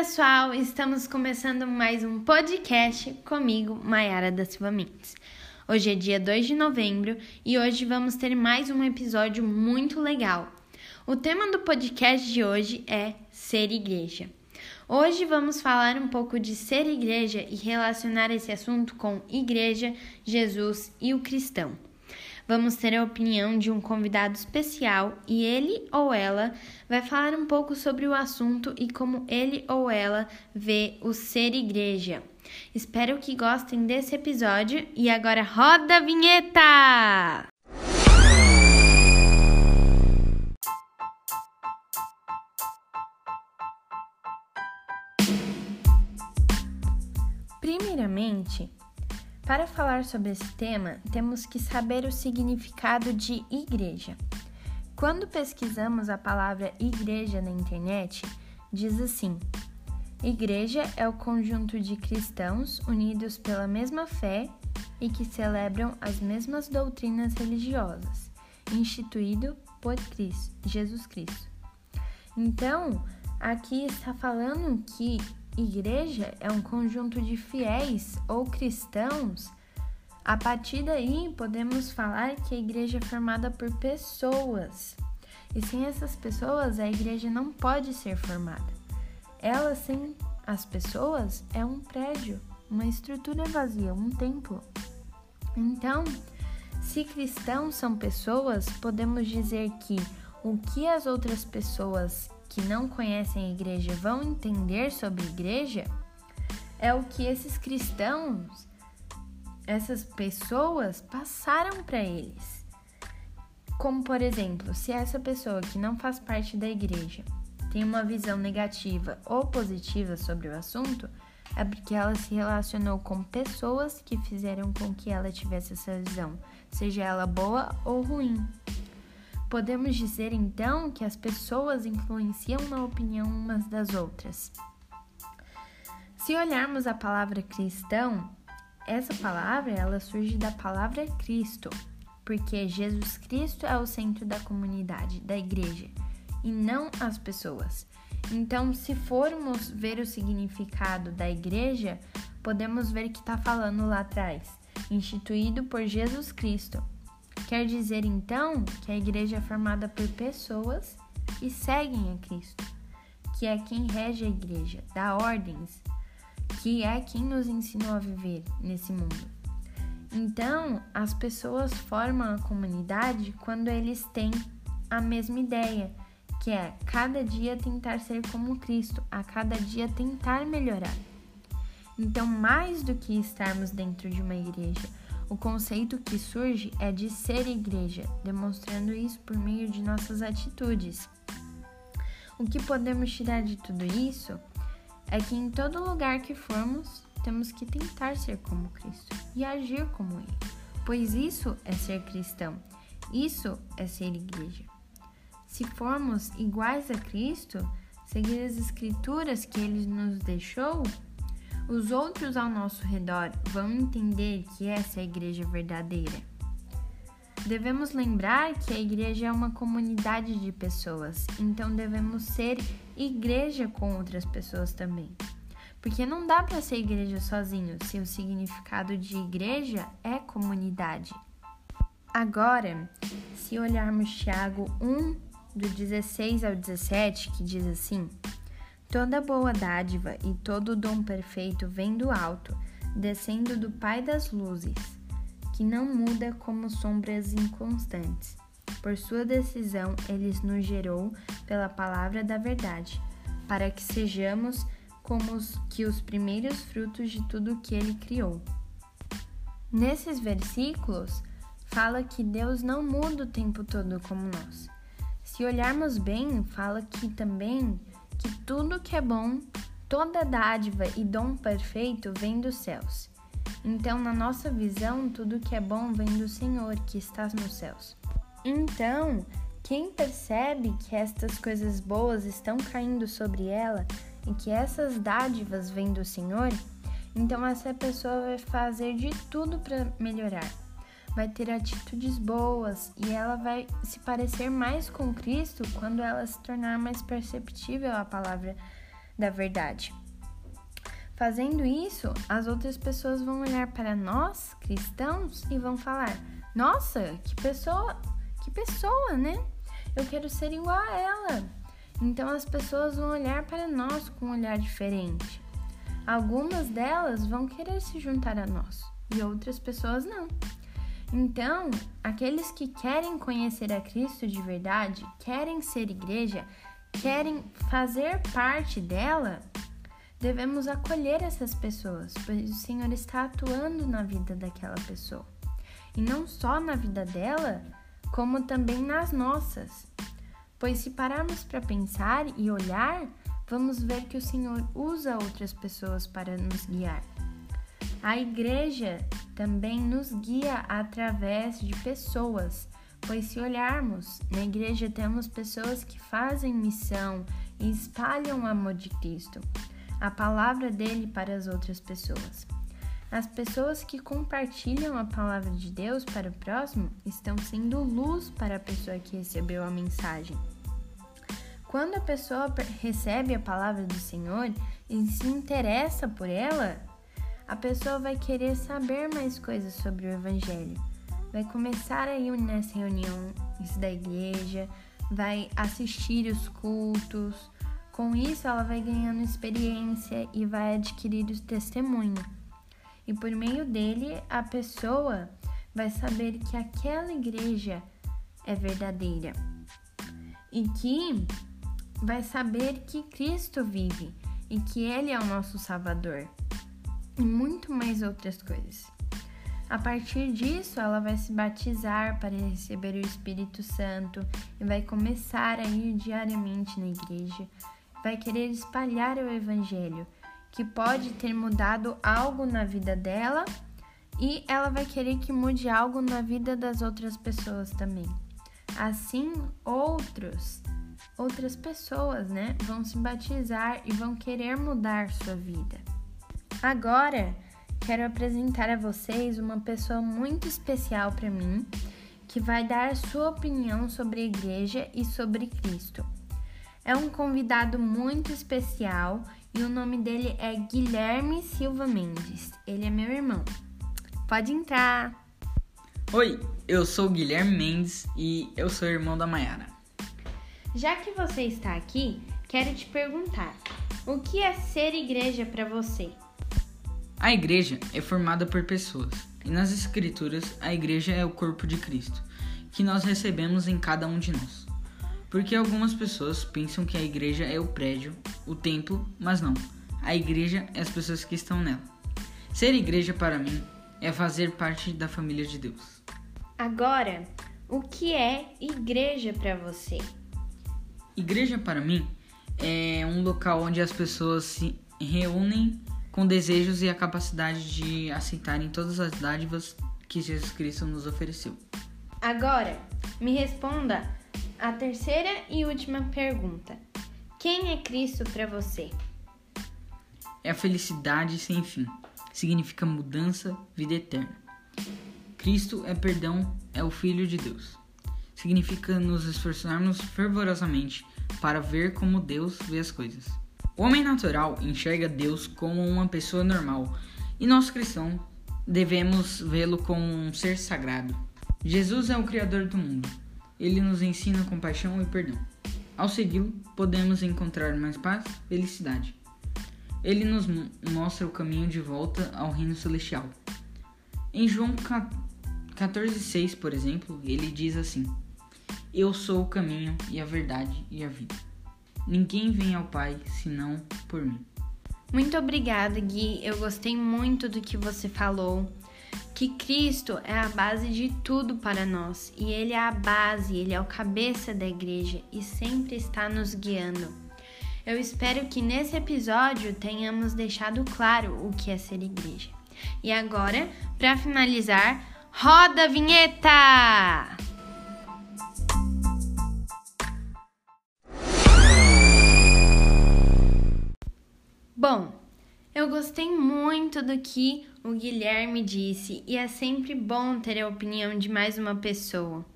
pessoal, estamos começando mais um podcast comigo, Maiara da Silva Mendes. Hoje é dia 2 de novembro e hoje vamos ter mais um episódio muito legal. O tema do podcast de hoje é ser igreja. Hoje vamos falar um pouco de ser igreja e relacionar esse assunto com igreja, Jesus e o cristão. Vamos ter a opinião de um convidado especial e ele ou ela vai falar um pouco sobre o assunto e como ele ou ela vê o ser igreja. Espero que gostem desse episódio e agora roda a vinheta! Primeiramente, para falar sobre esse tema, temos que saber o significado de igreja. Quando pesquisamos a palavra igreja na internet, diz assim: Igreja é o conjunto de cristãos unidos pela mesma fé e que celebram as mesmas doutrinas religiosas, instituído por Cristo, Jesus Cristo. Então, aqui está falando que igreja é um conjunto de fiéis ou cristãos, a partir daí podemos falar que a igreja é formada por pessoas. E sem essas pessoas, a igreja não pode ser formada. Ela, sem as pessoas, é um prédio, uma estrutura vazia, um templo. Então, se cristãos são pessoas, podemos dizer que o que as outras pessoas que não conhecem a igreja vão entender sobre a igreja é o que esses cristãos, essas pessoas passaram para eles. Como, por exemplo, se essa pessoa que não faz parte da igreja tem uma visão negativa ou positiva sobre o assunto, é porque ela se relacionou com pessoas que fizeram com que ela tivesse essa visão, seja ela boa ou ruim. Podemos dizer então que as pessoas influenciam na opinião umas das outras. Se olharmos a palavra cristão, essa palavra ela surge da palavra Cristo, porque Jesus Cristo é o centro da comunidade, da igreja, e não as pessoas. Então, se formos ver o significado da igreja, podemos ver que está falando lá atrás, instituído por Jesus Cristo, Quer dizer então que a igreja é formada por pessoas que seguem a Cristo, que é quem rege a igreja, dá ordens, que é quem nos ensinou a viver nesse mundo. Então, as pessoas formam a comunidade quando eles têm a mesma ideia, que é cada dia tentar ser como Cristo, a cada dia tentar melhorar. Então, mais do que estarmos dentro de uma igreja, o conceito que surge é de ser igreja, demonstrando isso por meio de nossas atitudes. O que podemos tirar de tudo isso é que em todo lugar que formos, temos que tentar ser como Cristo e agir como Ele, pois isso é ser cristão, isso é ser igreja. Se formos iguais a Cristo, seguir as Escrituras que Ele nos deixou, os outros ao nosso redor vão entender que essa é a igreja verdadeira. Devemos lembrar que a igreja é uma comunidade de pessoas, então devemos ser igreja com outras pessoas também. Porque não dá para ser igreja sozinho se o significado de igreja é comunidade. Agora, se olharmos Tiago 1, do 16 ao 17, que diz assim: Toda boa dádiva e todo dom perfeito vem do alto, descendo do Pai das luzes, que não muda como sombras inconstantes. Por sua decisão, ele nos gerou pela palavra da verdade, para que sejamos como os, que os primeiros frutos de tudo que ele criou. Nesses versículos, fala que Deus não muda o tempo todo como nós. Se olharmos bem, fala que também que tudo que é bom, toda dádiva e dom perfeito vem dos céus. Então, na nossa visão, tudo que é bom vem do Senhor que está nos céus. Então, quem percebe que estas coisas boas estão caindo sobre ela e que essas dádivas vêm do Senhor, então essa pessoa vai fazer de tudo para melhorar vai ter atitudes boas e ela vai se parecer mais com Cristo quando ela se tornar mais perceptível à palavra da verdade. Fazendo isso, as outras pessoas vão olhar para nós, cristãos, e vão falar: "Nossa, que pessoa, que pessoa, né? Eu quero ser igual a ela". Então as pessoas vão olhar para nós com um olhar diferente. Algumas delas vão querer se juntar a nós e outras pessoas não. Então, aqueles que querem conhecer a Cristo de verdade, querem ser igreja, querem fazer parte dela, devemos acolher essas pessoas, pois o Senhor está atuando na vida daquela pessoa. E não só na vida dela, como também nas nossas. Pois se pararmos para pensar e olhar, vamos ver que o Senhor usa outras pessoas para nos guiar. A igreja também nos guia através de pessoas, pois se olharmos, na igreja temos pessoas que fazem missão e espalham o amor de Cristo a palavra dele para as outras pessoas. As pessoas que compartilham a palavra de Deus para o próximo estão sendo luz para a pessoa que recebeu a mensagem. Quando a pessoa recebe a palavra do Senhor e se interessa por ela, a pessoa vai querer saber mais coisas sobre o Evangelho. Vai começar a ir reunião da igreja, vai assistir os cultos, com isso, ela vai ganhando experiência e vai adquirir o testemunho. E por meio dele, a pessoa vai saber que aquela igreja é verdadeira e que vai saber que Cristo vive e que Ele é o nosso Salvador e muito mais outras coisas. A partir disso, ela vai se batizar para receber o Espírito Santo e vai começar a ir diariamente na igreja vai querer espalhar o evangelho, que pode ter mudado algo na vida dela e ela vai querer que mude algo na vida das outras pessoas também. Assim, outros, outras pessoas, né, vão se batizar e vão querer mudar sua vida. Agora, quero apresentar a vocês uma pessoa muito especial para mim, que vai dar sua opinião sobre a igreja e sobre Cristo. É um convidado muito especial e o nome dele é Guilherme Silva Mendes. Ele é meu irmão. Pode entrar. Oi, eu sou o Guilherme Mendes e eu sou irmão da Mayara. Já que você está aqui, quero te perguntar: o que é ser igreja para você? A igreja é formada por pessoas, e nas Escrituras, a igreja é o corpo de Cristo, que nós recebemos em cada um de nós. Porque algumas pessoas pensam que a igreja é o prédio, o templo, mas não. A igreja é as pessoas que estão nela. Ser igreja para mim é fazer parte da família de Deus. Agora, o que é igreja para você? Igreja para mim é um local onde as pessoas se reúnem com desejos e a capacidade de aceitarem todas as dádivas que Jesus Cristo nos ofereceu. Agora, me responda a terceira e última pergunta: Quem é Cristo para você? É a felicidade sem fim. Significa mudança, vida eterna. Cristo é perdão, é o Filho de Deus. Significa nos esforçarmos fervorosamente para ver como Deus vê as coisas. O homem natural enxerga Deus como uma pessoa normal e nós cristãos devemos vê-lo como um ser sagrado. Jesus é o Criador do mundo ele nos ensina compaixão e perdão. Ao segui-lo, podemos encontrar mais paz e felicidade. Ele nos mostra o caminho de volta ao reino celestial. Em João 14,6, por exemplo, ele diz assim: Eu sou o caminho e a verdade e a vida. Ninguém vem ao Pai senão por mim. Muito obrigada, Gui. Eu gostei muito do que você falou que Cristo é a base de tudo para nós e Ele é a base, Ele é o cabeça da igreja e sempre está nos guiando. Eu espero que nesse episódio tenhamos deixado claro o que é ser igreja. E agora, para finalizar, roda a vinheta! Bom, eu gostei muito do que o Guilherme disse e é sempre bom ter a opinião de mais uma pessoa.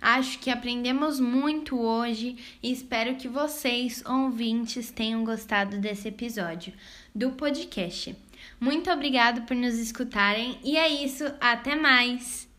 Acho que aprendemos muito hoje e espero que vocês, ouvintes, tenham gostado desse episódio do podcast. Muito obrigado por nos escutarem e é isso, até mais!